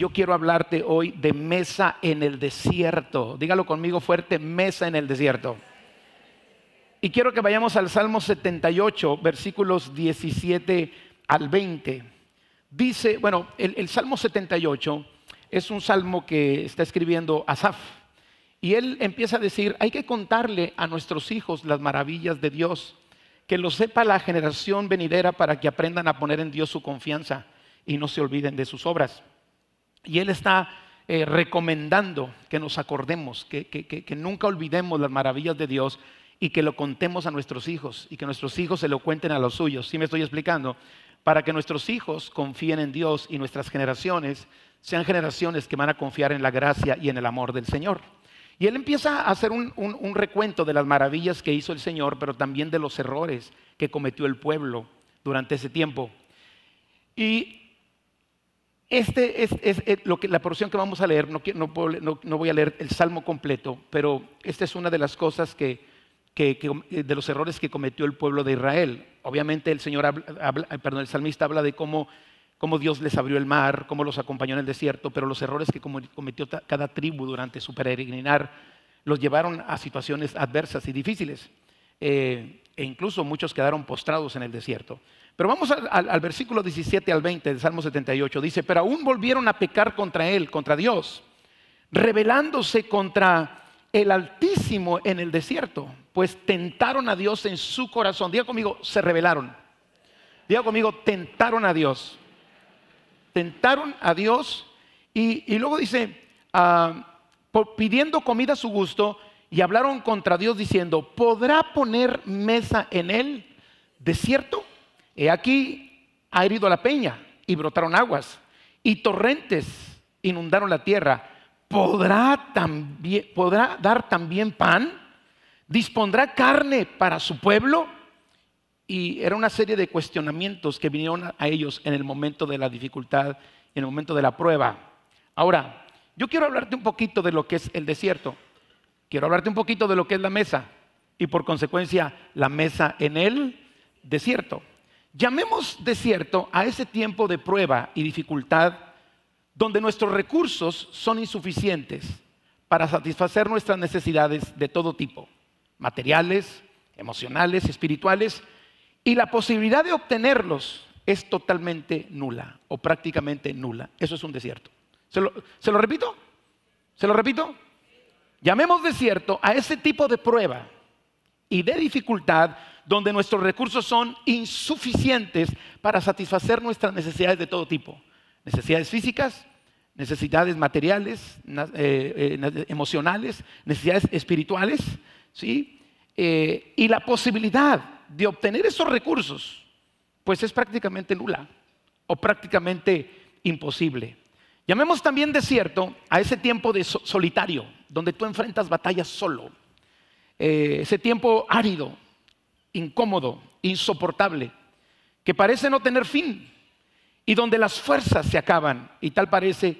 yo quiero hablarte hoy de mesa en el desierto. Dígalo conmigo fuerte, mesa en el desierto. Y quiero que vayamos al Salmo 78, versículos 17 al 20. Dice, bueno, el, el Salmo 78 es un salmo que está escribiendo Asaf. Y él empieza a decir, hay que contarle a nuestros hijos las maravillas de Dios, que lo sepa la generación venidera para que aprendan a poner en Dios su confianza y no se olviden de sus obras. Y él está eh, recomendando que nos acordemos, que, nunca olvidemos las maravillas de Dios y que lo contemos a nuestros hijos y que nuestros hijos se lo cuenten a los suyos. ¿Sí me estoy explicando? Para que nuestros hijos confíen en Dios y nuestras generaciones sean generaciones que van a confiar en la gracia y en el amor del Señor. Y él empieza a hacer un, recuento de las maravillas que hizo el Señor, pero también de los errores que cometió el pueblo durante ese tiempo. Y este es, lo que, la porción que vamos a leer, no, voy a leer el salmo completo, pero esta es una de las cosas que, de los errores que cometió el pueblo de Israel. Obviamente el Señor perdón, el salmista habla de cómo cómo Dios les abrió el mar, cómo los acompañó en el desierto, pero los errores que cometió cada tribu durante su peregrinar los llevaron a situaciones adversas y difíciles. Eh, e incluso muchos quedaron postrados en el desierto. Pero vamos al, versículo 17 al 20 del Salmo 78. Dice, pero aún volvieron a pecar contra él, contra Dios, rebelándose contra el Altísimo en el desierto, pues tentaron a Dios en su corazón. Diga conmigo, se rebelaron. Diga conmigo, tentaron a Dios tentaron a Dios y, luego dice, ah, pidiendo comida a su gusto y hablaron contra Dios diciendo, ¿podrá poner mesa en él desierto? He aquí ha herido la peña y brotaron aguas y torrentes inundaron la tierra. ¿Podrá, también, ¿Podrá dar también pan? ¿Dispondrá carne para su pueblo? Y era una serie de cuestionamientos que vinieron a ellos en el momento de la dificultad, en el momento de la prueba. Ahora, yo quiero hablarte un poquito de lo que es el desierto. Quiero hablarte un poquito de lo que es la mesa y por consecuencia la mesa en el desierto. Llamemos desierto a ese tiempo de prueba y dificultad donde nuestros recursos son insuficientes para satisfacer nuestras necesidades de todo tipo, materiales, emocionales, espirituales, y la posibilidad de obtenerlos es totalmente nula o prácticamente nula. Eso es un desierto. ¿Se lo, repito? ¿Se lo repito? Llamemos desierto a ese tipo de prueba y de dificultad donde nuestros recursos son insuficientes para satisfacer nuestras necesidades de todo tipo. Necesidades físicas, necesidades materiales, eh, eh, emocionales, necesidades espirituales, ¿sí? Eh, y la posibilidad de obtener esos recursos, pues es prácticamente nula o prácticamente imposible. Llamemos también desierto a ese tiempo de solitario, donde tú enfrentas batallas solo. Ese tiempo árido, incómodo, insoportable, que parece no tener fin y donde las fuerzas se acaban y tal parece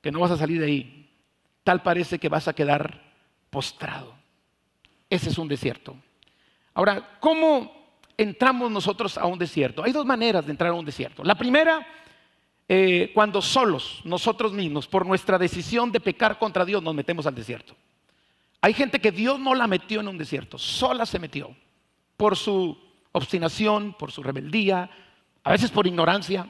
que no vas a salir de ahí, tal parece que vas a quedar postrado. Ese es un desierto. Ahora, ¿cómo entramos nosotros a un desierto? Hay dos maneras de entrar a un desierto. La primera, eh, cuando solos, nosotros mismos, por nuestra decisión de pecar contra Dios, nos metemos al desierto. Hay gente que Dios no la metió en un desierto, sola se metió, por su obstinación, por su rebeldía, a veces por ignorancia,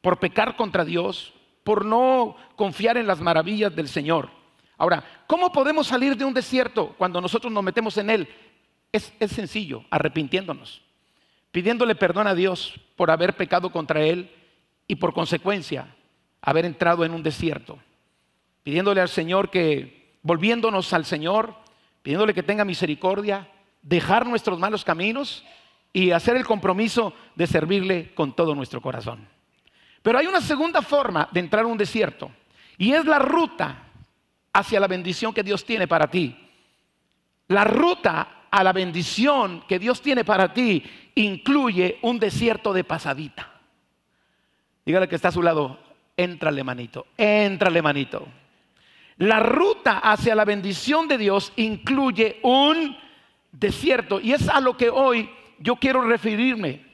por pecar contra Dios, por no confiar en las maravillas del Señor. Ahora, ¿cómo podemos salir de un desierto cuando nosotros nos metemos en él? Es, sencillo, arrepintiéndonos, pidiéndole perdón a Dios por haber pecado contra Él y por consecuencia haber entrado en un desierto, pidiéndole al Señor que, volviéndonos al Señor, pidiéndole que tenga misericordia, dejar nuestros malos caminos y hacer el compromiso de servirle con todo nuestro corazón. Pero hay una segunda forma de entrar a un desierto y es la ruta hacia la bendición que Dios tiene para ti. La ruta a la bendición que Dios tiene para ti incluye un desierto de pasadita. Dígale que está a su lado, éntrale manito, éntrale manito. La ruta hacia la bendición de Dios incluye un desierto y es a lo que hoy yo quiero referirme.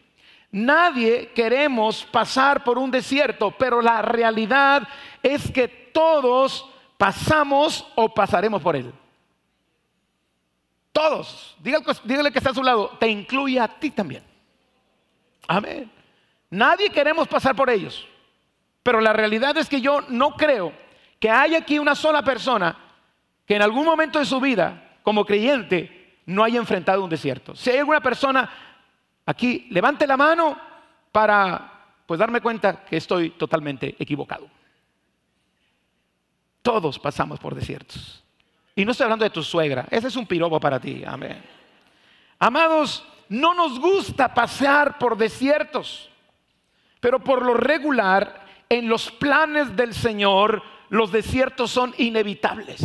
Nadie queremos pasar por un desierto, pero la realidad es que todos pasamos o pasaremos por él. Todos. Dígale, que está a su lado. Te incluye a ti también. Amén. Nadie queremos pasar por ellos. Pero la realidad es que yo no creo que haya aquí una sola persona que en algún momento de su vida, como creyente, no haya enfrentado un desierto. Si hay alguna persona aquí, levante la mano para pues darme cuenta que estoy totalmente equivocado. Todos pasamos por desiertos. Y no estoy hablando de tu suegra, ese es un pirobo para ti, amén. Amados, no nos gusta pasear por desiertos, pero por lo regular, en los planes del Señor, los desiertos son inevitables.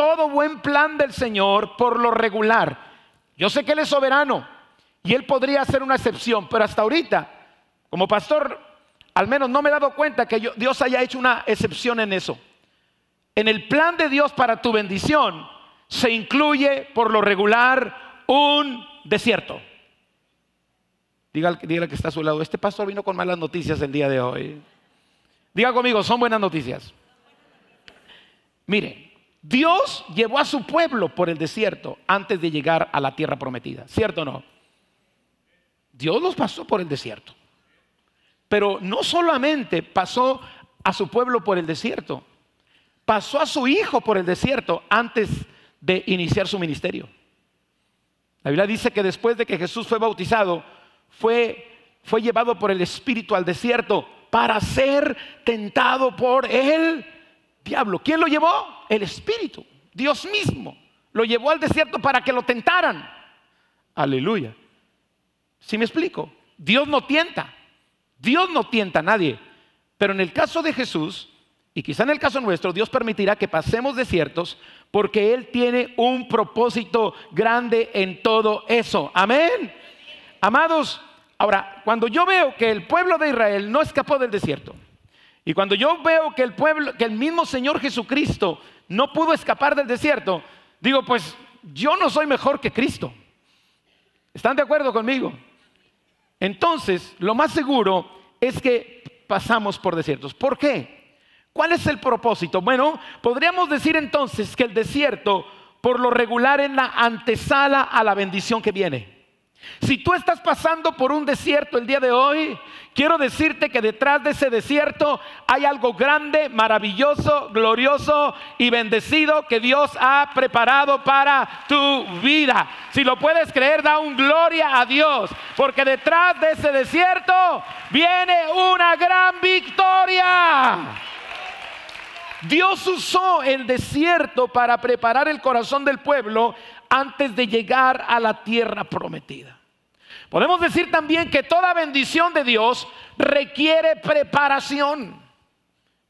Todo buen plan del Señor, por lo regular, yo sé que Él es soberano y Él podría hacer una excepción, pero hasta ahorita, como pastor, al menos no me he dado cuenta que Dios haya hecho una excepción en eso en el plan de Dios para tu bendición se incluye por lo regular un desierto. Dígale, que está a su lado, este pastor vino con malas noticias el día de hoy. Diga conmigo, son buenas noticias. Mire, Dios llevó a su pueblo por el desierto antes de llegar a la tierra prometida, ¿cierto o no? Dios los pasó por el desierto. Pero no solamente pasó a su pueblo por el desierto, pasó a su hijo por el desierto antes de iniciar su ministerio. La Biblia dice que después de que Jesús fue bautizado, fue, fue llevado por el Espíritu al desierto para ser tentado por el diablo. ¿Quién lo llevó? El Espíritu, Dios mismo. Lo llevó al desierto para que lo tentaran. Aleluya. Si me explico? Dios no tienta. Dios no tienta a nadie. Pero en el caso de Jesús, y quizá en el caso nuestro, Dios permitirá que pasemos desiertos porque Él tiene un propósito grande en todo eso. Amén. Amados, ahora, cuando yo veo que el pueblo de Israel no escapó del desierto, y cuando yo veo que el pueblo, que el mismo Señor Jesucristo no pudo escapar del desierto, digo, pues yo no soy mejor que Cristo. ¿Están de acuerdo conmigo? Entonces, lo más seguro es que pasamos por desiertos. ¿Por qué? ¿Cuál es el propósito? Bueno, podríamos decir entonces que el desierto por lo regular es la antesala a la bendición que viene. Si tú estás pasando por un desierto el día de hoy, quiero decirte que detrás de ese desierto hay algo grande, maravilloso, glorioso y bendecido que Dios ha preparado para tu vida. Si lo puedes creer, da un gloria a Dios, porque detrás de ese desierto viene una gran victoria. Dios usó el desierto para preparar el corazón del pueblo antes de llegar a la tierra prometida. Podemos decir también que toda bendición de Dios requiere preparación.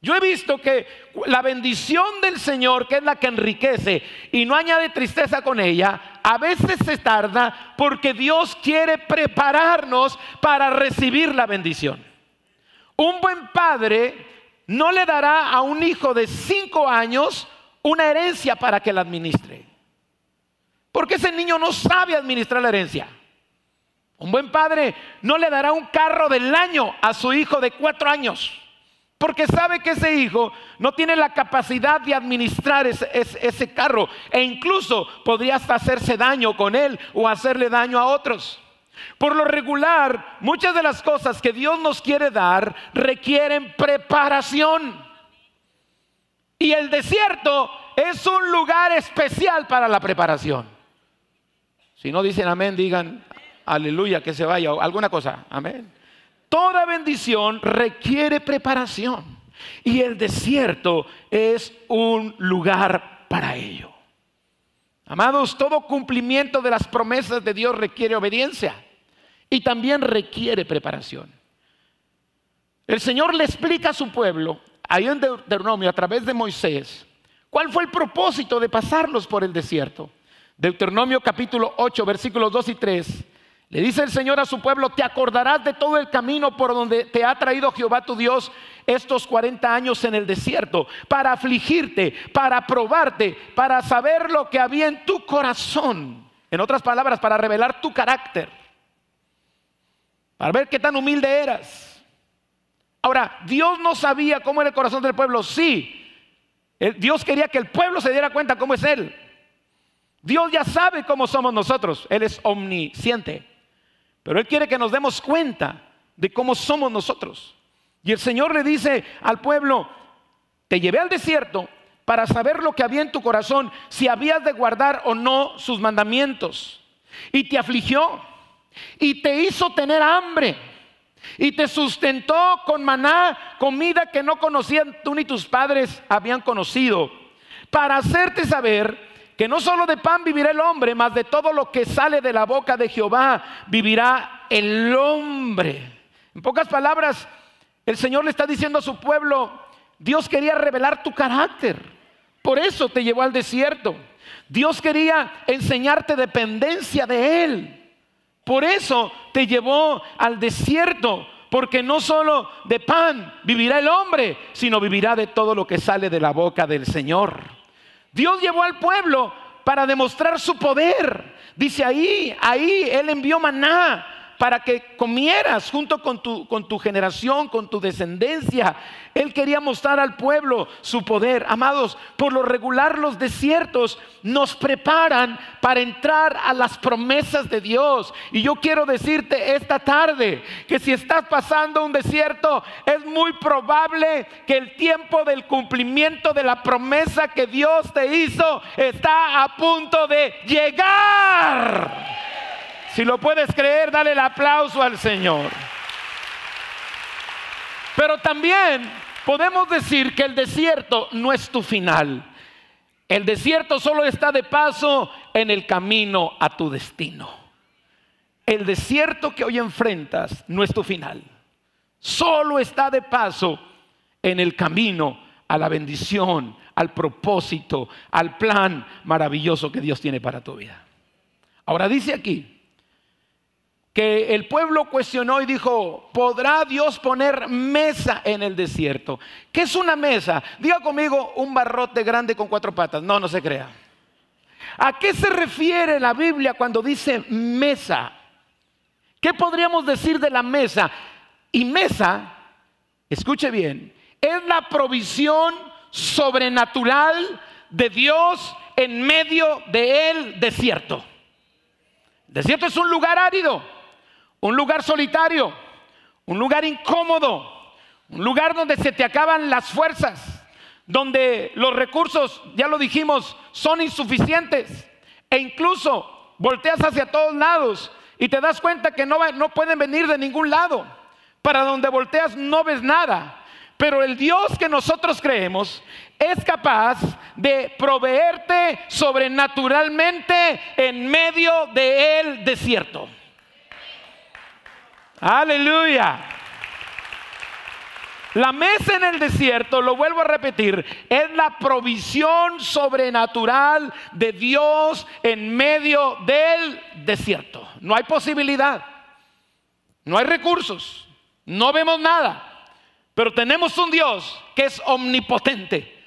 Yo he visto que la bendición del Señor, que es la que enriquece y no añade tristeza con ella, a veces se tarda porque Dios quiere prepararnos para recibir la bendición. Un buen padre no le dará a un hijo de cinco años una herencia para que la administre. Porque ese niño no sabe administrar la herencia. Un buen padre no le dará un carro del año a su hijo de cuatro años. Porque sabe que ese hijo no tiene la capacidad de administrar ese, carro. E incluso podría hasta hacerse daño con él o hacerle daño a otros. Por lo regular, muchas de las cosas que Dios nos quiere dar requieren preparación. Y el desierto es un lugar especial para la preparación. Si no dicen amén, digan aleluya, que se vaya, alguna cosa, amén. Toda bendición requiere preparación. Y el desierto es un lugar para ello. Amados, todo cumplimiento de las promesas de Dios requiere obediencia y también requiere preparación. El Señor le explica a su pueblo, ahí en Deuteronomio, a través de Moisés, cuál fue el propósito de pasarlos por el desierto. Deuteronomio capítulo 8, versículos 2 y 3. Le dice el Señor a su pueblo, te acordarás de todo el camino por donde te ha traído Jehová tu Dios estos 40 años en el desierto, para afligirte, para probarte, para saber lo que había en tu corazón. En otras palabras, para revelar tu carácter para ver qué tan humilde eras. Ahora, Dios no sabía cómo era el corazón del pueblo, sí. Dios quería que el pueblo se diera cuenta cómo es Él. Dios ya sabe cómo somos nosotros, Él es omnisciente. Pero Él quiere que nos demos cuenta de cómo somos nosotros. Y el Señor le dice al pueblo, te llevé al desierto para saber lo que había en tu corazón, si habías de guardar o no sus mandamientos. Y te afligió y te hizo tener hambre y te sustentó con maná, comida que no conocían tú ni tus padres habían conocido, para hacerte saber que no solo de pan vivirá el hombre, mas de todo lo que sale de la boca de Jehová vivirá el hombre. En pocas palabras, el Señor le está diciendo a su pueblo, Dios quería revelar tu carácter, por eso te llevó al desierto. Dios quería enseñarte dependencia de Él. Por eso te llevó al desierto, porque no solo de pan vivirá el hombre, sino vivirá de todo lo que sale de la boca del Señor. Dios llevó al pueblo para demostrar su poder. Dice ahí, ahí Él envió maná para que comieras junto con tu, con tu generación, con tu descendencia. Él quería mostrar al pueblo su poder. Amados, por lo regular los desiertos nos preparan para entrar a las promesas de Dios. Y yo quiero decirte esta tarde que si estás pasando un desierto, es muy probable que el tiempo del cumplimiento de la promesa que Dios te hizo está a punto de llegar. Si lo puedes creer, dale el aplauso al Señor. Pero también podemos decir que el desierto no es tu final. El desierto solo está de paso en el camino a tu destino. El desierto que hoy enfrentas no es tu final. Solo está de paso en el camino a la bendición, al propósito, al plan maravilloso que Dios tiene para tu vida. Ahora dice aquí, que el pueblo cuestionó y dijo, ¿podrá Dios poner mesa en el desierto? ¿Qué es una mesa? Diga conmigo un barrote grande con cuatro patas. No, no se crea. ¿A qué se refiere la Biblia cuando dice mesa? ¿Qué podríamos decir de la mesa? Y mesa, escuche bien, es la provisión sobrenatural de Dios en medio del desierto. desierto es un lugar árido un lugar solitario, un lugar incómodo, un lugar donde se te acaban las fuerzas, donde los recursos, ya lo dijimos, son insuficientes e incluso volteas hacia todos lados y te das cuenta que no, pueden venir de ningún lado. Para donde volteas no ves nada. Pero el Dios que nosotros creemos es capaz de proveerte sobrenaturalmente en medio del desierto. Aleluya. La mesa en el desierto, lo vuelvo a repetir, es la provisión sobrenatural de Dios en medio del desierto. No hay posibilidad, no hay recursos, no vemos nada, pero tenemos un Dios que es omnipotente.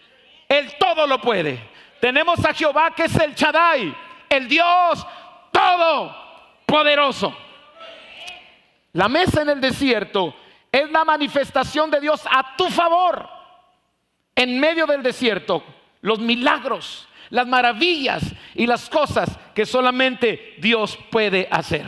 Él todo lo puede. Tenemos a Jehová que es el Chadai, el Dios todopoderoso. La mesa en el desierto es la manifestación de Dios a tu favor. En medio del desierto, los milagros, las maravillas y las cosas que solamente Dios puede hacer.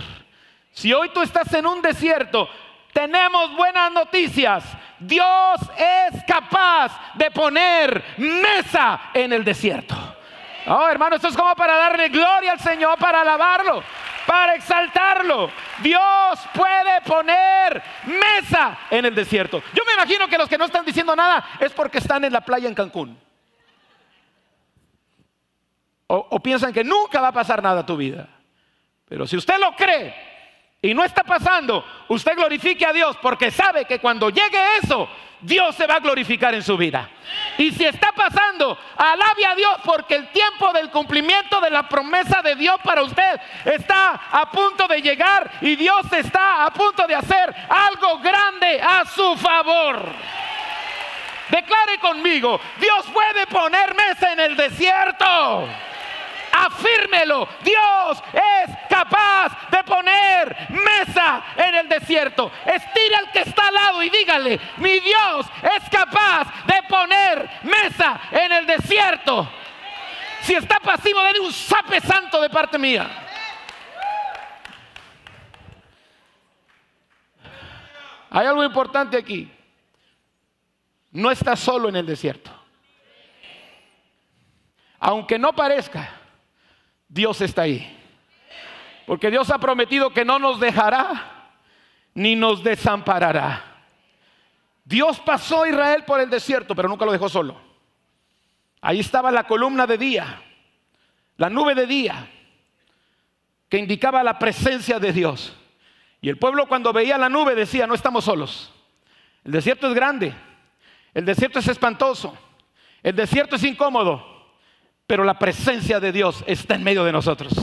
Si hoy tú estás en un desierto, tenemos buenas noticias. Dios es capaz de poner mesa en el desierto. Oh, hermano, esto es como para darle gloria al Señor, para alabarlo para exaltarlo. Dios puede poner mesa en el desierto. Yo me imagino que los que no están diciendo nada es porque están en la playa en Cancún. O, piensan que nunca va a pasar nada a tu vida. Pero si usted lo cree y no está pasando, usted glorifique a Dios porque sabe que cuando llegue eso, Dios se va a glorificar en su vida. Y si está pasando, alabe a Dios porque el tiempo del cumplimiento de la promesa de Dios para usted está a punto de llegar y Dios está a punto de hacer algo grande a su favor. Declare conmigo, Dios puede poner mesa en el desierto. Afírmelo. Dios es capaz de poner mesa en el desierto. Estire al que está al lado y dígale, mi Dios es capaz de poner mesa en el desierto. Si está pasivo, denle un sape santo de parte mía. Hay algo importante aquí. No está solo en el desierto. Aunque no parezca, Dios está ahí. Porque Dios ha prometido que no nos dejará ni nos desamparará. Dios pasó a Israel por el desierto, pero nunca lo dejó solo. Ahí estaba la columna de día, la nube de día, que indicaba la presencia de Dios. Y el pueblo cuando veía la nube decía, no estamos solos. El desierto es grande, el desierto es espantoso, el desierto es incómodo, pero la presencia de Dios está en medio de nosotros.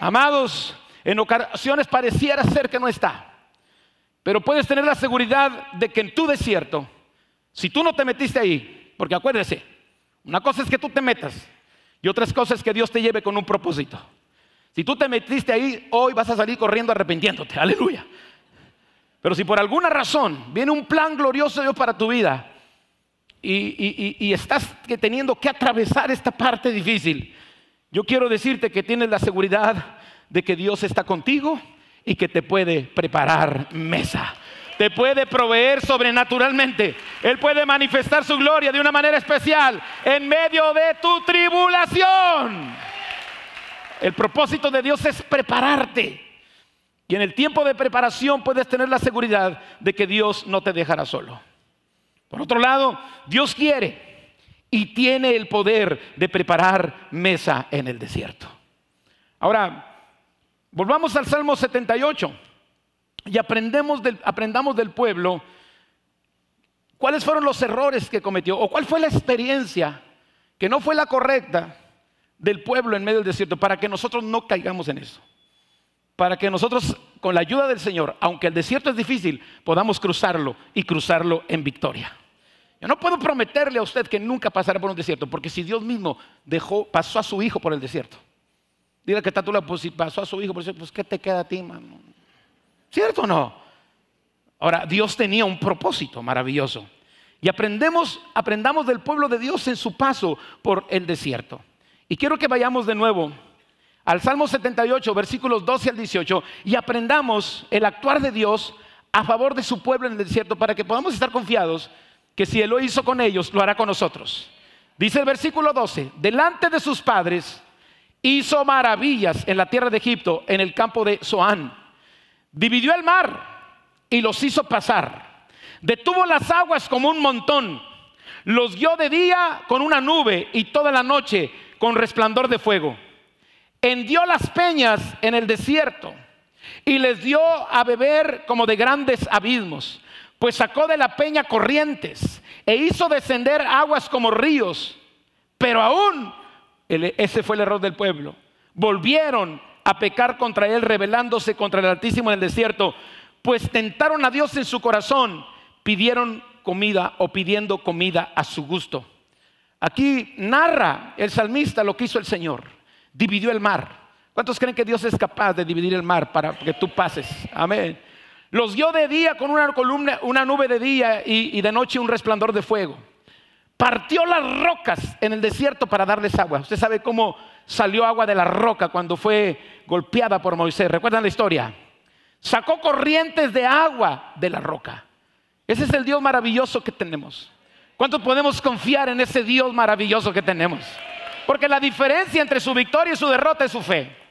Amados, en ocasiones pareciera ser que no está, pero puedes tener la seguridad de que en tu desierto, si tú no te metiste ahí, porque acuérdese, una cosa es que tú te metas y otra cosa es que Dios te lleve con un propósito. Si tú te metiste ahí, hoy vas a salir corriendo arrepintiéndote. Aleluya. Pero si por alguna razón viene un plan glorioso de Dios para tu vida y, estás teniendo que atravesar esta parte difícil, yo quiero decirte que tienes la seguridad de que Dios está contigo y que te puede preparar mesa te puede proveer sobrenaturalmente. Él puede manifestar su gloria de una manera especial en medio de tu tribulación. El propósito de Dios es prepararte. Y en el tiempo de preparación puedes tener la seguridad de que Dios no te dejará solo. Por otro lado, Dios quiere y tiene el poder de preparar mesa en el desierto. Ahora, volvamos al Salmo 78 y aprendemos del, aprendamos del pueblo cuáles fueron los errores que cometió o cuál fue la experiencia que no fue la correcta del pueblo en medio del desierto para que nosotros no caigamos en eso. Para que nosotros, con la ayuda del Señor, aunque el desierto es difícil, podamos cruzarlo y cruzarlo en victoria. Yo no puedo prometerle a usted que nunca pasará por un desierto, porque si Dios mismo dejó, pasó a su hijo por el desierto, dile que está tú, pues si pasó a su hijo por el desierto, pues ¿qué te queda a ti? ¿Cierto o no? Ahora, Dios tenía un propósito maravilloso. Y aprendemos, aprendamos del pueblo de Dios en su paso por el desierto. Y quiero que vayamos de nuevo al Salmo 78, versículos 12 al 18, y aprendamos el actuar de Dios a favor de su pueblo en el desierto para que podamos estar confiados que si Él lo hizo con ellos, lo hará con nosotros. Dice el versículo 12, delante de sus padres hizo maravillas en la tierra de Egipto, en el campo de Zoán Dividió el mar y los hizo pasar. Detuvo las aguas como un montón. Los guió de día con una nube y toda la noche con resplandor de fuego. Hendió las peñas en el desierto y les dio a beber como de grandes abismos, pues sacó de la peña corrientes e hizo descender aguas como ríos. Pero aún, ese fue el error del pueblo, volvieron a pecar contra él, rebelándose contra el Altísimo en el desierto, pues tentaron a Dios en su corazón, pidieron comida o pidiendo comida a su gusto. Aquí narra el salmista lo que hizo el Señor, dividió el mar. ¿Cuántos creen que Dios es capaz de dividir el mar para que tú pases? Amén. Los dio de día con una columna, una nube de día y, y de noche un resplandor de fuego. Partió las rocas en el desierto para darles agua. Usted sabe cómo salió agua de la roca cuando fue golpeada por Moisés. ¿Recuerdan la historia? Sacó corrientes de agua de la roca. Ese es el Dios maravilloso que tenemos. ¿Cuántos podemos confiar en ese Dios maravilloso que tenemos? Porque la diferencia entre su victoria y su derrota es su fe.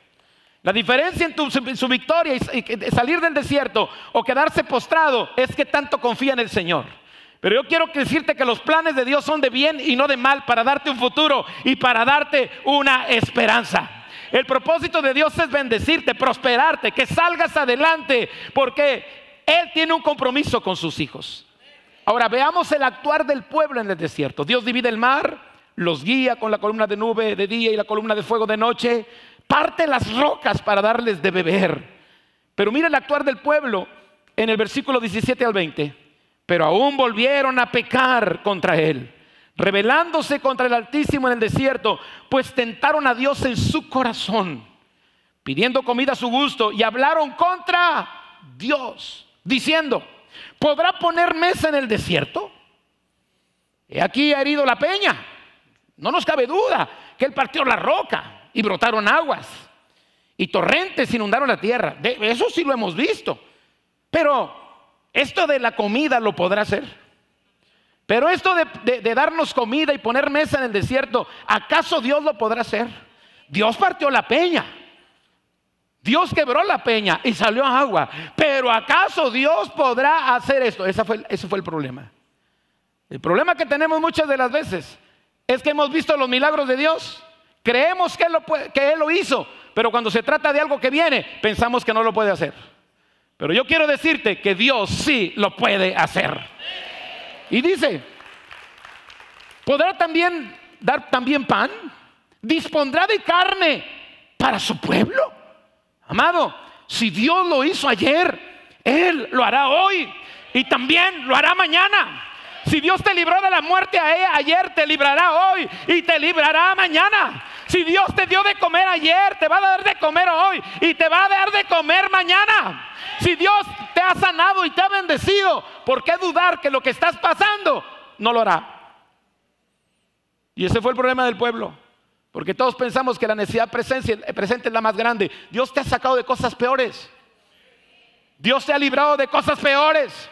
La diferencia entre su victoria y salir del desierto o quedarse postrado es que tanto confía en el Señor. Pero yo quiero decirte que los planes de Dios son de bien y no de mal para darte un futuro y para darte una esperanza. El propósito de Dios es bendecirte, prosperarte, que salgas adelante, porque Él tiene un compromiso con sus hijos. Ahora veamos el actuar del pueblo en el desierto. Dios divide el mar, los guía con la columna de nube de día y la columna de fuego de noche, parte las rocas para darles de beber. Pero mira el actuar del pueblo en el versículo 17 al 20 pero aún volvieron a pecar contra él. rebelándose contra el Altísimo en el desierto, pues tentaron a Dios en su corazón, pidiendo comida a su gusto, y hablaron contra Dios, diciendo, ¿podrá poner mesa en el desierto? He aquí ha herido la peña. No nos cabe duda que él partió la roca y brotaron aguas y torrentes inundaron la tierra. eso sí lo hemos visto. Pero esto de la comida lo podrá hacer. Pero esto de, darnos comida y poner mesa en el desierto, ¿acaso Dios lo podrá hacer? Dios partió la peña. Dios quebró la peña y salió agua. Pero ¿acaso Dios podrá hacer esto? Ese fue, ese fue el problema. El problema que tenemos muchas de las veces es que hemos visto los milagros de Dios. Creemos que él, lo que él lo hizo, pero cuando se trata de algo que viene, pensamos que no lo puede hacer. Pero yo quiero decirte que Dios sí lo puede hacer. Y dice, ¿podrá también dar también pan? ¿Dispondrá de carne para su pueblo? Amado, si Dios lo hizo ayer, Él lo hará hoy y también lo hará mañana. Si Dios te libró de la muerte ayer, te librará hoy y te librará mañana. Si Dios te dio de comer ayer, te va a dar de comer hoy y te va a dar de comer mañana. Si Dios te ha sanado y te ha bendecido, ¿por qué dudar que lo que estás pasando no lo hará? Y ese fue el problema del pueblo. Porque todos pensamos que la necesidad presente es la más grande. Dios te ha sacado de cosas peores. Dios te ha librado de cosas peores.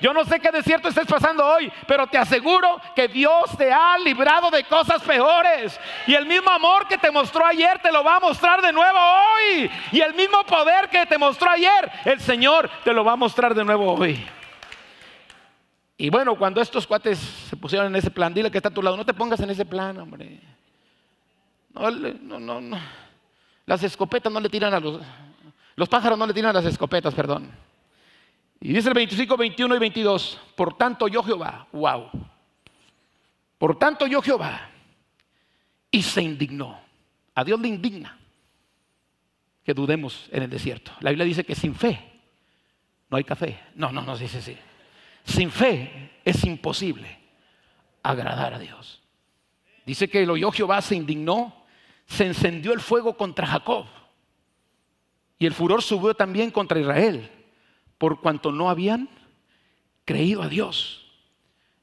Yo no sé qué desierto estés pasando hoy, pero te aseguro que Dios te ha librado de cosas peores. Y el mismo amor que te mostró ayer te lo va a mostrar de nuevo hoy. Y el mismo poder que te mostró ayer, el Señor te lo va a mostrar de nuevo hoy. Y bueno, cuando estos cuates se pusieron en ese plan, dile que está a tu lado, no te pongas en ese plan, hombre. No, no, no. Las escopetas no le tiran a los... Los pájaros no le tiran a las escopetas, perdón. Y dice el 25, 21 y 22, por tanto yo Jehová, wow, por tanto yo Jehová, y se indignó. A Dios le indigna que dudemos en el desierto. La Biblia dice que sin fe no hay café. No, no, no dice así. Sin fe es imposible agradar a Dios. Dice que el oyó Jehová, se indignó, se encendió el fuego contra Jacob. Y el furor subió también contra Israel por cuanto no habían creído a Dios,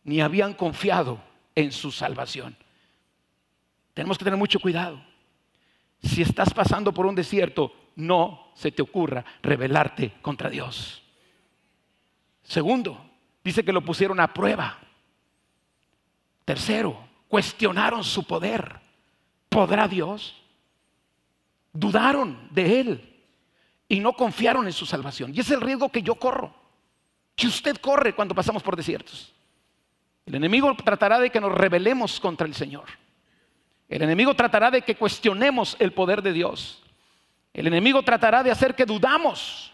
ni habían confiado en su salvación. Tenemos que tener mucho cuidado. Si estás pasando por un desierto, no se te ocurra rebelarte contra Dios. Segundo, dice que lo pusieron a prueba. Tercero, cuestionaron su poder. ¿Podrá Dios? Dudaron de Él y no confiaron en su salvación. Y es el riesgo que yo corro, que usted corre cuando pasamos por desiertos. El enemigo tratará de que nos rebelemos contra el Señor. El enemigo tratará de que cuestionemos el poder de Dios. El enemigo tratará de hacer que dudamos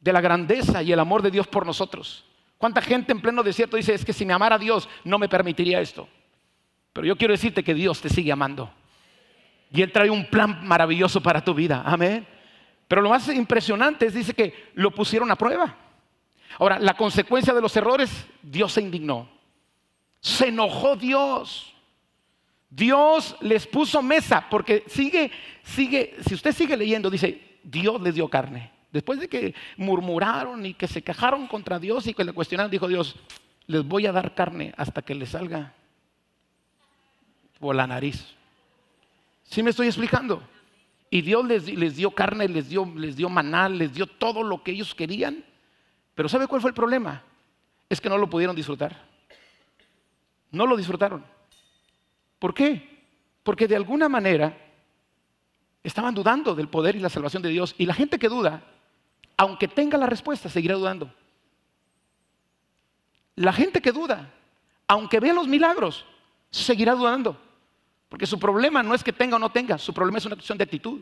de la grandeza y el amor de Dios por nosotros. ¿Cuánta gente en pleno desierto dice, es que si me amara Dios no me permitiría esto? Pero yo quiero decirte que Dios te sigue amando. Y Él trae un plan maravilloso para tu vida. Amén. Pero lo más impresionante es, dice que lo pusieron a prueba. Ahora, la consecuencia de los errores, Dios se indignó. Se enojó Dios. Dios les puso mesa, porque sigue, sigue, si usted sigue leyendo, dice, Dios les dio carne. Después de que murmuraron y que se quejaron contra Dios y que le cuestionaron, dijo Dios, les voy a dar carne hasta que les salga por la nariz. ¿Sí me estoy explicando? Y Dios les, dio carne, les dio, les dio maná, les dio todo lo que ellos querían. Pero ¿sabe cuál fue el problema? Es que no lo pudieron disfrutar. No lo disfrutaron. ¿Por qué? Porque de alguna manera estaban dudando del poder y la salvación de Dios. Y la gente que duda, aunque tenga la respuesta, seguirá dudando. La gente que duda, aunque vea los milagros, seguirá dudando. Porque su problema no es que tenga o no tenga, su problema es una cuestión de actitud.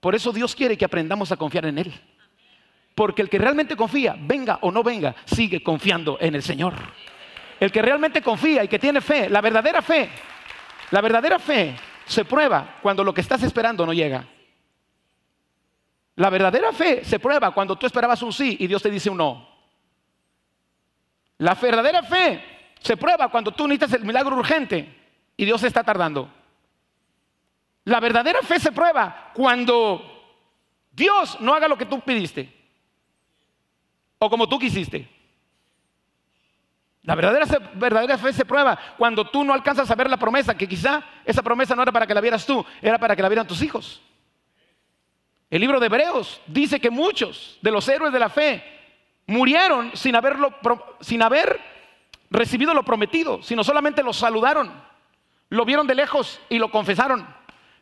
Por eso Dios quiere que aprendamos a confiar en Él. Porque el que realmente confía, venga o no venga, sigue confiando en el Señor. El que realmente confía y que tiene fe, la verdadera fe, la verdadera fe se prueba cuando lo que estás esperando no llega. La verdadera fe se prueba cuando tú esperabas un sí y Dios te dice un no. La verdadera fe se prueba cuando tú necesitas el milagro urgente y Dios está tardando. La verdadera fe se prueba cuando Dios no haga lo que tú pidiste o como tú quisiste. La verdadera, verdadera fe se prueba cuando tú no alcanzas a ver la promesa, que quizá esa promesa no era para que la vieras tú, era para que la vieran tus hijos. El libro de Hebreos dice que muchos de los héroes de la fe murieron sin, haberlo, sin haber recibido lo prometido, sino solamente lo saludaron, lo vieron de lejos y lo confesaron.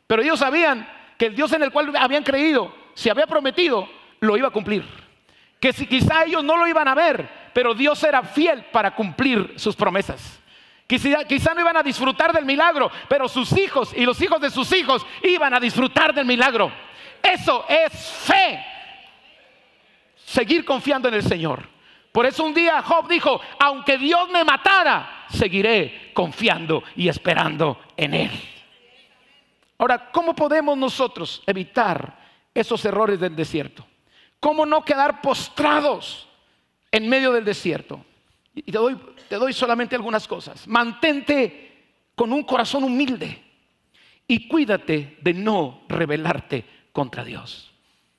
Pero ellos sabían que el Dios en el cual habían creído, si había prometido, lo iba a cumplir. Que si quizá ellos no lo iban a ver, pero Dios era fiel para cumplir sus promesas. Quizá, quizá, no iban a disfrutar del milagro, pero sus hijos y los hijos de sus hijos iban a disfrutar del milagro. Eso es fe. Seguir confiando en el Señor. Por eso un día Job dijo, aunque Dios me matara, seguiré confiando y esperando en Él. Ahora, ¿cómo podemos nosotros evitar esos errores del desierto? ¿Cómo no quedar postrados en medio del desierto? Y te doy, te doy solamente algunas cosas. Mantente con un corazón humilde y cuídate de no rebelarte contra Dios.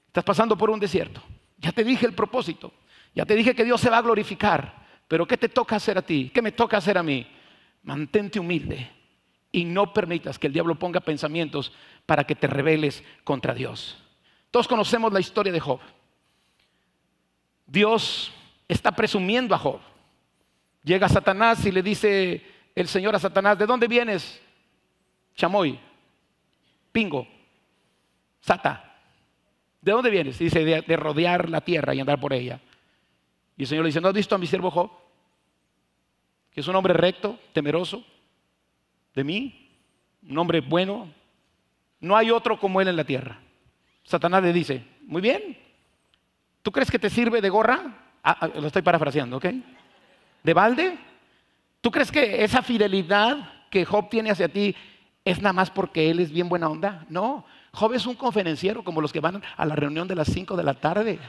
Estás pasando por un desierto. Ya te dije el propósito. Ya te dije que Dios se va a glorificar. Pero ¿qué te toca hacer a ti? ¿Qué me toca hacer a mí? Mantente humilde y no permitas que el diablo ponga pensamientos para que te rebeles contra Dios. Todos conocemos la historia de Job. Dios está presumiendo a Job. Llega Satanás y le dice el Señor a Satanás, ¿de dónde vienes? Chamoy, Pingo, Sata. ¿De dónde vienes? Dice, de, de, rodear la tierra y andar por ella. Y el Señor le dice, ¿no has visto a mi siervo Job? Que es un hombre recto, temeroso, de mí, un hombre bueno. No hay otro como él en la tierra. Satanás le dice, muy bien, ¿tú crees que te sirve de gorra? Ah, ah, lo estoy parafraseando, ¿ok? ¿De balde? ¿Tú crees que esa fidelidad que Job tiene hacia ti es nada más porque él es bien buena onda? No, Job es un conferenciero como los que van a la reunión de las 5 de la tarde.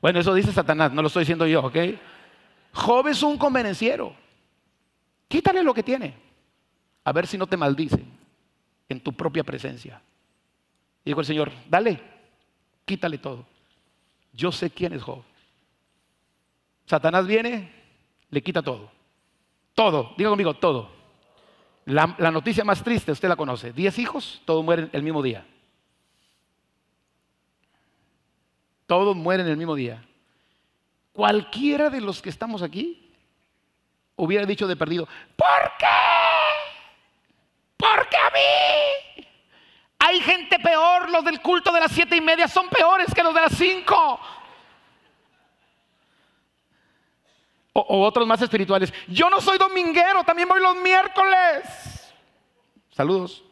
Bueno, eso dice Satanás, no lo estoy diciendo yo, ¿ok? Job es un convenenciero. Quítale lo que tiene. A ver si no te maldice en tu propia presencia. Dijo el Señor, dale, quítale todo. Yo sé quién es Job. Satanás viene, le quita todo. Todo, diga conmigo, todo. La, la, noticia más triste, usted la conoce. Diez hijos, todos mueren el mismo día. Todos mueren el mismo día. Cualquiera de los que estamos aquí hubiera dicho de perdido, ¿por qué? Porque a mí. Hay gente peor, los del culto de las siete y media son peores que los de las cinco. O, o otros más espirituales. Yo no soy dominguero, también voy los miércoles. Saludos.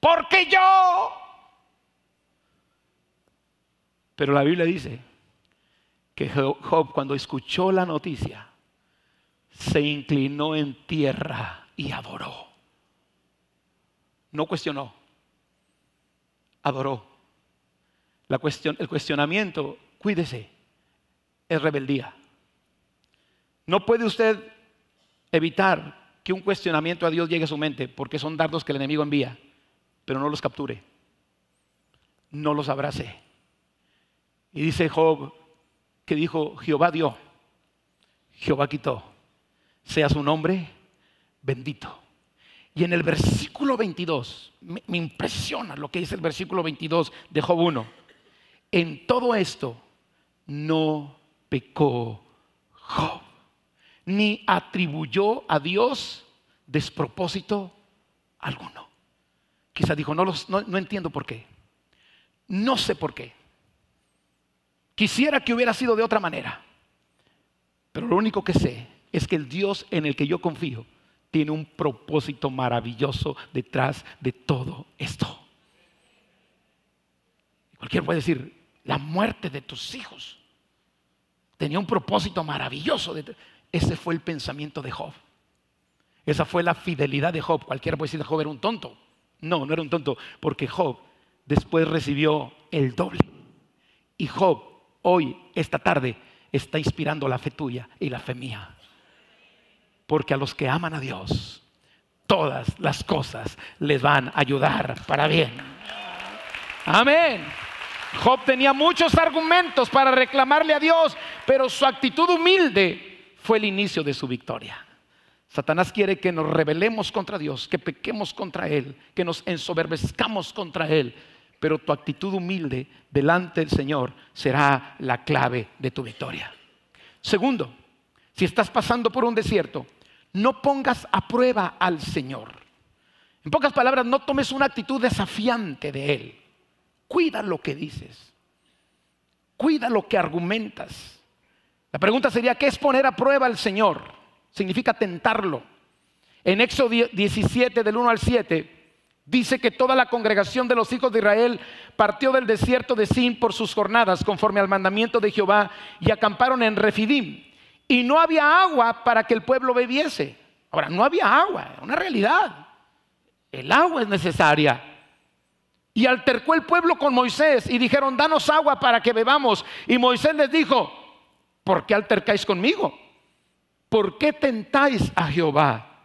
Porque yo. Pero la Biblia dice que Job cuando escuchó la noticia se inclinó en tierra y adoró. No cuestionó, adoró. El cuestionamiento, cuídese, es rebeldía. No puede usted evitar que un cuestionamiento a Dios llegue a su mente porque son dardos que el enemigo envía, pero no los capture, no los abrace. Y dice Job, que dijo, Jehová dio, Jehová quitó, sea su nombre bendito. Y en el versículo 22, me, impresiona lo que dice el versículo 22 de Job 1. En todo esto no pecó Job, ni atribuyó a Dios despropósito alguno. Quizá dijo, no, los, no entiendo por qué. No sé por qué. Quisiera que hubiera sido de otra manera. Pero lo único que sé es que el Dios en el que yo confío tiene un propósito maravilloso detrás de todo esto. Cualquiera puede decir, la muerte de tus hijos tenía un propósito maravilloso. Ese fue el pensamiento de Job. Esa fue la fidelidad de Job. Cualquiera puede decir, Job era un tonto. No, no era un tonto, porque Job después recibió el doble. Y Job hoy, esta tarde, está inspirando la fe tuya y la fe mía. Porque a los que aman a Dios, todas las cosas les van a ayudar para bien. Amén. Job tenía muchos argumentos para reclamarle a Dios, pero su actitud humilde fue el inicio de su victoria. Satanás quiere que nos rebelemos contra Dios, que pequemos contra Él, que nos ensoberbezcamos contra Él. Pero tu actitud humilde delante del Señor será la clave de tu victoria. Segundo, si estás pasando por un desierto, no pongas a prueba al Señor. En pocas palabras, no tomes una actitud desafiante de Él. Cuida lo que dices. Cuida lo que argumentas. La pregunta sería, ¿qué es poner a prueba al Señor? significa tentarlo. En Éxodo 17 del 1 al 7 dice que toda la congregación de los hijos de Israel partió del desierto de Sin por sus jornadas conforme al mandamiento de Jehová y acamparon en Refidim. Y no había agua para que el pueblo bebiese. Ahora, no había agua, una realidad. El agua es necesaria. Y altercó el pueblo con Moisés y dijeron, danos agua para que bebamos. Y Moisés les dijo, ¿por qué altercáis conmigo? ¿por qué tentáis a Jehová?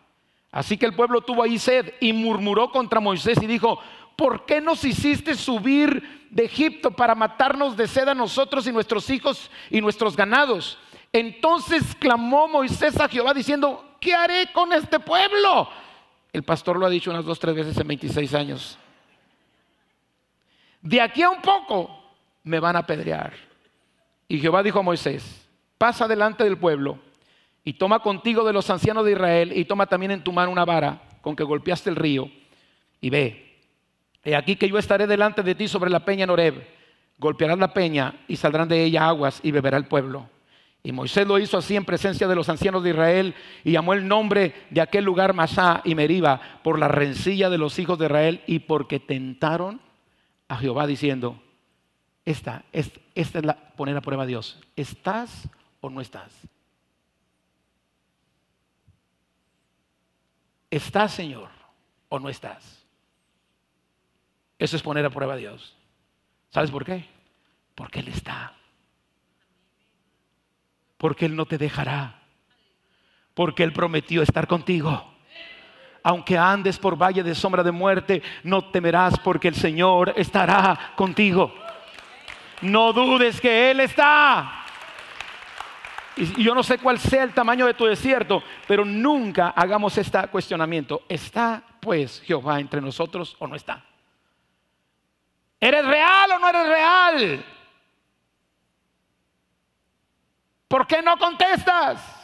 Así que el pueblo tuvo ahí sed y murmuró contra Moisés y dijo, ¿por qué nos hiciste subir de Egipto para matarnos de sed a nosotros y nuestros hijos y nuestros ganados? Entonces clamó Moisés a Jehová diciendo, ¿qué haré con este pueblo? El pastor lo ha dicho unas dos, tres veces en 26 años. De aquí a un poco me van a apedrear. Y Jehová dijo a Moisés, pasa delante del pueblo y toma contigo de los ancianos de Israel y toma también en tu mano una vara con que golpeaste el río y ve. He aquí que yo estaré delante de ti sobre la peña en Oreb. Golpearás la peña y saldrán de ella aguas y beberá el pueblo. Y Moisés lo hizo así en presencia de los ancianos de Israel y llamó el nombre de aquel lugar Masá y Meriba por la rencilla de los hijos de Israel y porque tentaron a Jehová diciendo, esta, esta, esta es la poner a prueba a Dios, ¿estás o no estás? ¿Estás, Señor, o no estás? Eso es poner a prueba a Dios. ¿Sabes por qué? Porque Él está. Porque Él no te dejará. Porque Él prometió estar contigo. Aunque andes por valle de sombra de muerte, no temerás porque el Señor estará contigo. No dudes que Él está. Y yo no sé cuál sea el tamaño de tu desierto, pero nunca hagamos este cuestionamiento. ¿Está pues Jehová entre nosotros o no está? ¿Eres real o no eres real? ¿Por qué no contestas?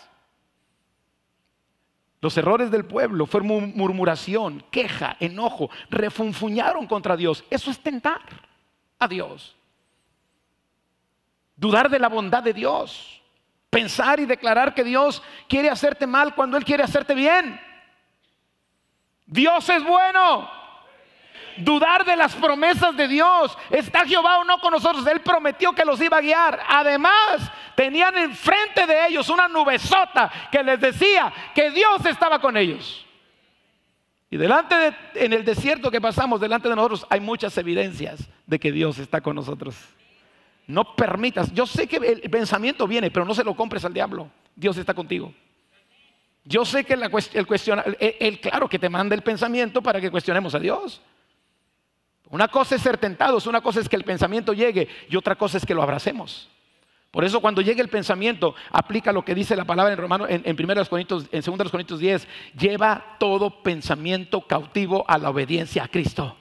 Los errores del pueblo fueron murmuración, queja, enojo, refunfuñaron contra Dios. Eso es tentar a Dios. Dudar de la bondad de Dios pensar y declarar que Dios quiere hacerte mal cuando Él quiere hacerte bien. Dios es bueno. Dudar de las promesas de Dios. ¿Está Jehová o no con nosotros? Él prometió que los iba a guiar. Además, tenían enfrente de ellos una nubesota que les decía que Dios estaba con ellos. Y delante de, en el desierto que pasamos, delante de nosotros, hay muchas evidencias de que Dios está con nosotros. No permitas. Yo sé que el pensamiento viene, pero no se lo compres al diablo. Dios está contigo. Yo sé que el cuestiona, el, claro que te manda el pensamiento para que cuestionemos a Dios. Una cosa es ser tentados, una cosa es que el pensamiento llegue y otra cosa es que lo abracemos. Por eso cuando llegue el pensamiento, aplica lo que dice la palabra en Romano, en, en 2 Corintios 10, lleva todo pensamiento cautivo a la obediencia a Cristo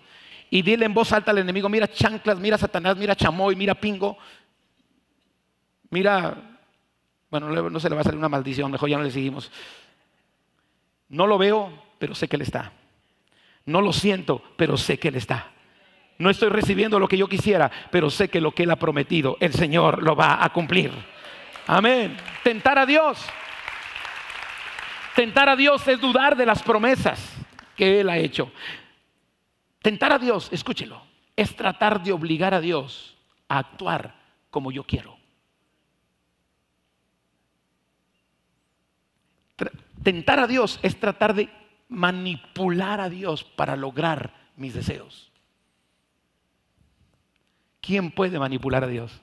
y dile en voz alta al enemigo, mira chanclas, mira Satanás, mira chamoy, mira pingo, mira, bueno, no se le va a salir una maldición, mejor ya no le seguimos. No lo veo, pero sé que Él está. No lo siento, pero sé que Él está. No estoy recibiendo lo que yo quisiera, pero sé que lo que Él ha prometido, el Señor lo va a cumplir. Amén. Tentar a Dios. Tentar a Dios es dudar de las promesas que Él ha hecho. Tentar a Dios, escúchelo, es tratar de obligar a Dios a actuar como yo quiero. Tentar a Dios es tratar de manipular a Dios para lograr mis deseos. ¿Quién puede manipular a Dios?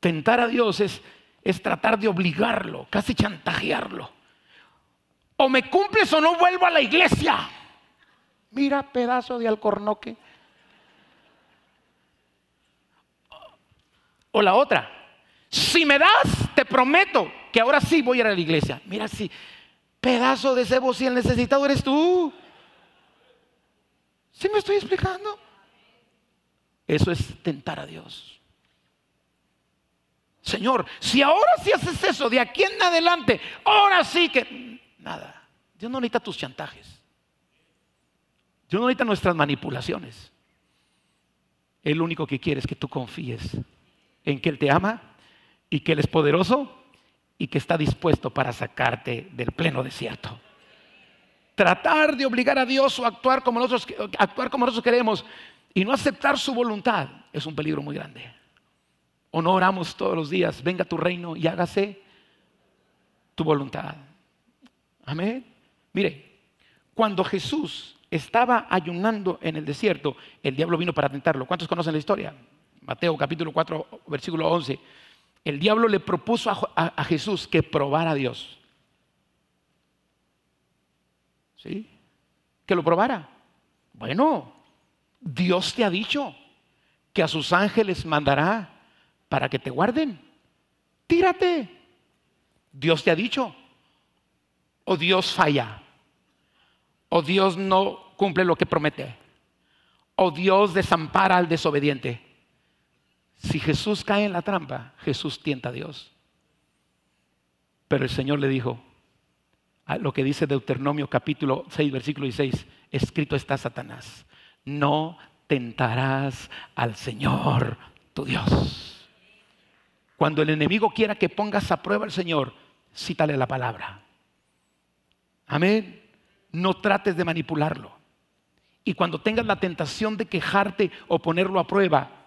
Tentar a Dios es, es tratar de obligarlo, casi chantajearlo. O me cumples o no vuelvo a la iglesia. Mira, pedazo de alcornoque. O la otra, si me das, te prometo que ahora sí voy a ir a la iglesia. Mira, si pedazo de cebo, si el necesitado eres tú. ¿Sí me estoy explicando? Eso es tentar a Dios. Señor, si ahora sí haces eso, de aquí en adelante, ahora sí que... Nada. Dios no necesita tus chantajes. Dios no necesita nuestras manipulaciones. Él único que quiere es que tú confíes en que Él te ama y que Él es poderoso y que está dispuesto para sacarte del pleno desierto. Tratar de obligar a Dios o actuar como nosotros, actuar como nosotros queremos y no aceptar su voluntad es un peligro muy grande. O no oramos todos los días, venga tu reino y hágase tu voluntad. Amén. Mire, cuando Jesús estaba ayunando en el desierto, el diablo vino para tentarlo. ¿Cuántos conocen la historia? Mateo capítulo 4, versículo 11. El diablo le propuso a, Jesús que probara a Dios. ¿Sí? Que lo probara. Bueno, Dios te ha dicho que a sus ángeles mandará para que te guarden. Tírate. Dios te ha dicho. O Dios falla. O Dios no cumple lo que promete. O Dios desampara al desobediente. Si Jesús cae en la trampa, Jesús tienta a Dios. Pero el Señor le dijo, lo que dice Deuteronomio capítulo 6, versículo 16, escrito está Satanás, no tentarás al Señor tu Dios. Cuando el enemigo quiera que pongas a prueba al Señor, cítale la palabra. Amén. No trates de manipularlo. Y cuando tengas la tentación de quejarte o ponerlo a prueba,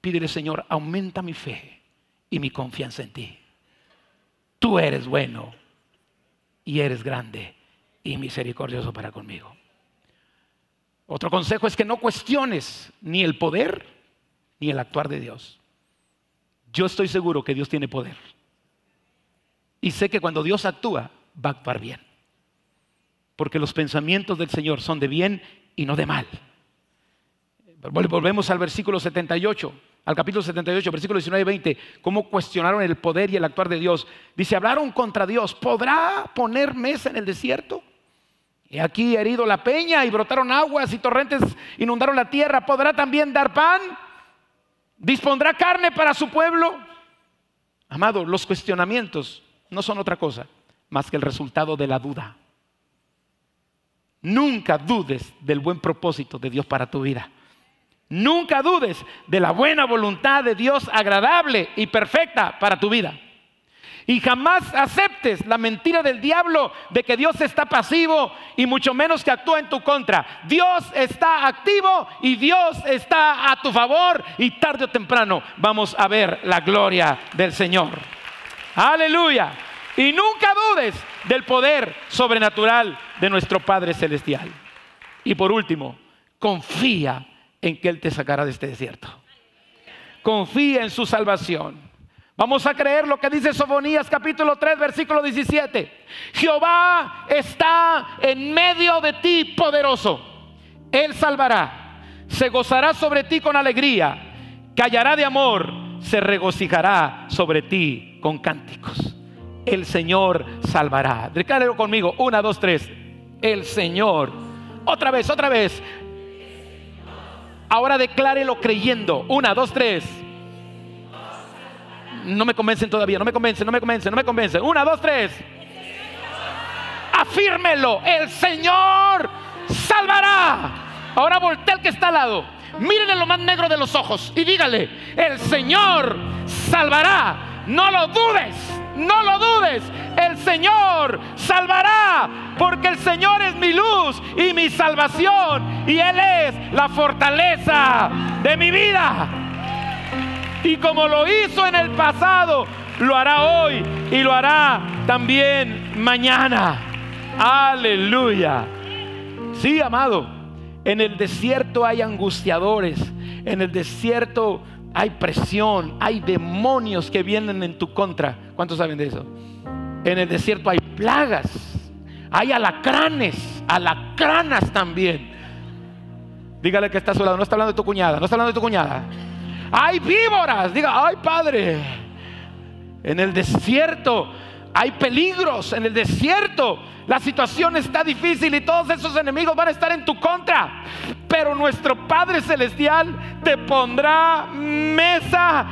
Pídele, Señor, aumenta mi fe y mi confianza en ti. Tú eres bueno y eres grande y misericordioso para conmigo. Otro consejo es que no cuestiones ni el poder ni el actuar de Dios. Yo estoy seguro que Dios tiene poder. Y sé que cuando Dios actúa, va a actuar bien. Porque los pensamientos del Señor son de bien y no de mal. Volvemos al versículo 78 al capítulo 78, versículo 19 y 20, cómo cuestionaron el poder y el actuar de Dios. Dice, hablaron contra Dios, ¿podrá poner mesa en el desierto? Y aquí herido la peña y brotaron aguas y torrentes inundaron la tierra. ¿Podrá también dar pan? ¿Dispondrá carne para su pueblo? Amado, los cuestionamientos no son otra cosa más que el resultado de la duda. Nunca dudes del buen propósito de Dios para tu vida. Nunca dudes de la buena voluntad de Dios agradable y perfecta para tu vida. Y jamás aceptes la mentira del diablo de que Dios está pasivo y mucho menos que actúa en tu contra. Dios está activo y Dios está a tu favor y tarde o temprano vamos a ver la gloria del Señor. Aleluya. Y nunca dudes del poder sobrenatural de nuestro Padre Celestial. Y por último, confía en que Él te sacará de este desierto. Confía en su salvación. Vamos a creer lo que dice Sofonías capítulo 3 versículo 17. Jehová está en medio de ti poderoso. Él salvará. Se gozará sobre ti con alegría. Callará de amor. Se regocijará sobre ti con cánticos. El Señor salvará. Declárelo conmigo. Una, dos, tres. El Señor. Otra vez, otra vez. Ahora declárelo creyendo. Una, dos, tres. No me convencen todavía, no me convencen, no me convencen, no me convencen. Una, dos, tres. Afírmelo. El Señor salvará. Ahora voltea el que está al lado. Mírenle lo más negro de los ojos y dígale, el Señor salvará. No lo dudes no lo dudes, el Señor salvará, porque el Señor es mi luz y mi salvación, y Él es la fortaleza de mi vida. Y como lo hizo en el pasado, lo hará hoy y lo hará también mañana. Aleluya. Sí, amado, en el desierto hay angustiadores, en el desierto hay presión, hay demonios que vienen en tu contra. ¿Cuántos saben de eso? En el desierto hay plagas, hay alacranes, alacranas también. Dígale que está a su lado, no está hablando de tu cuñada, no está hablando de tu cuñada. Hay víboras, diga, ay padre. En el desierto hay peligros, en el desierto la situación está difícil y todos esos enemigos van a estar en tu contra. Pero nuestro Padre Celestial te pondrá mesa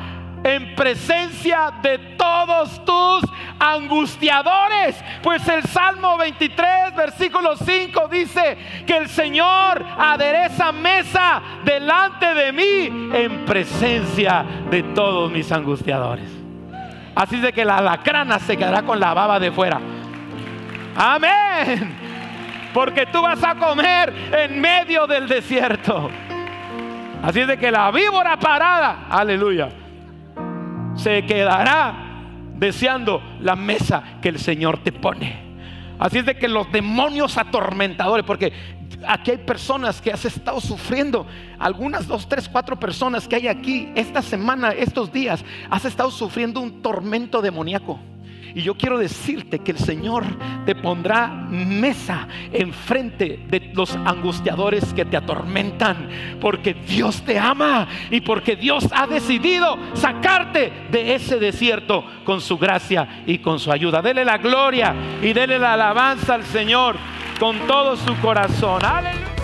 en presencia de todos tus angustiadores. Pues el Salmo 23, versículo 5 dice que el Señor adereza mesa delante de mí en presencia de todos mis angustiadores. Así de que la lacrana se quedará con la baba de fuera. Amén. Porque tú vas a comer en medio del desierto. Así de que la víbora parada, aleluya, se quedará deseando la mesa que el Señor te pone. Así es de que los demonios atormentadores, porque aquí hay personas que has estado sufriendo, algunas dos, tres, cuatro personas que hay aquí esta semana, estos días, has estado sufriendo un tormento demoníaco. Y yo quiero decirte que el Señor te pondrá mesa enfrente de los angustiadores que te atormentan, porque Dios te ama y porque Dios ha decidido sacarte de ese desierto con su gracia y con su ayuda. Dele la gloria y dele la alabanza al Señor con todo su corazón. Aleluya.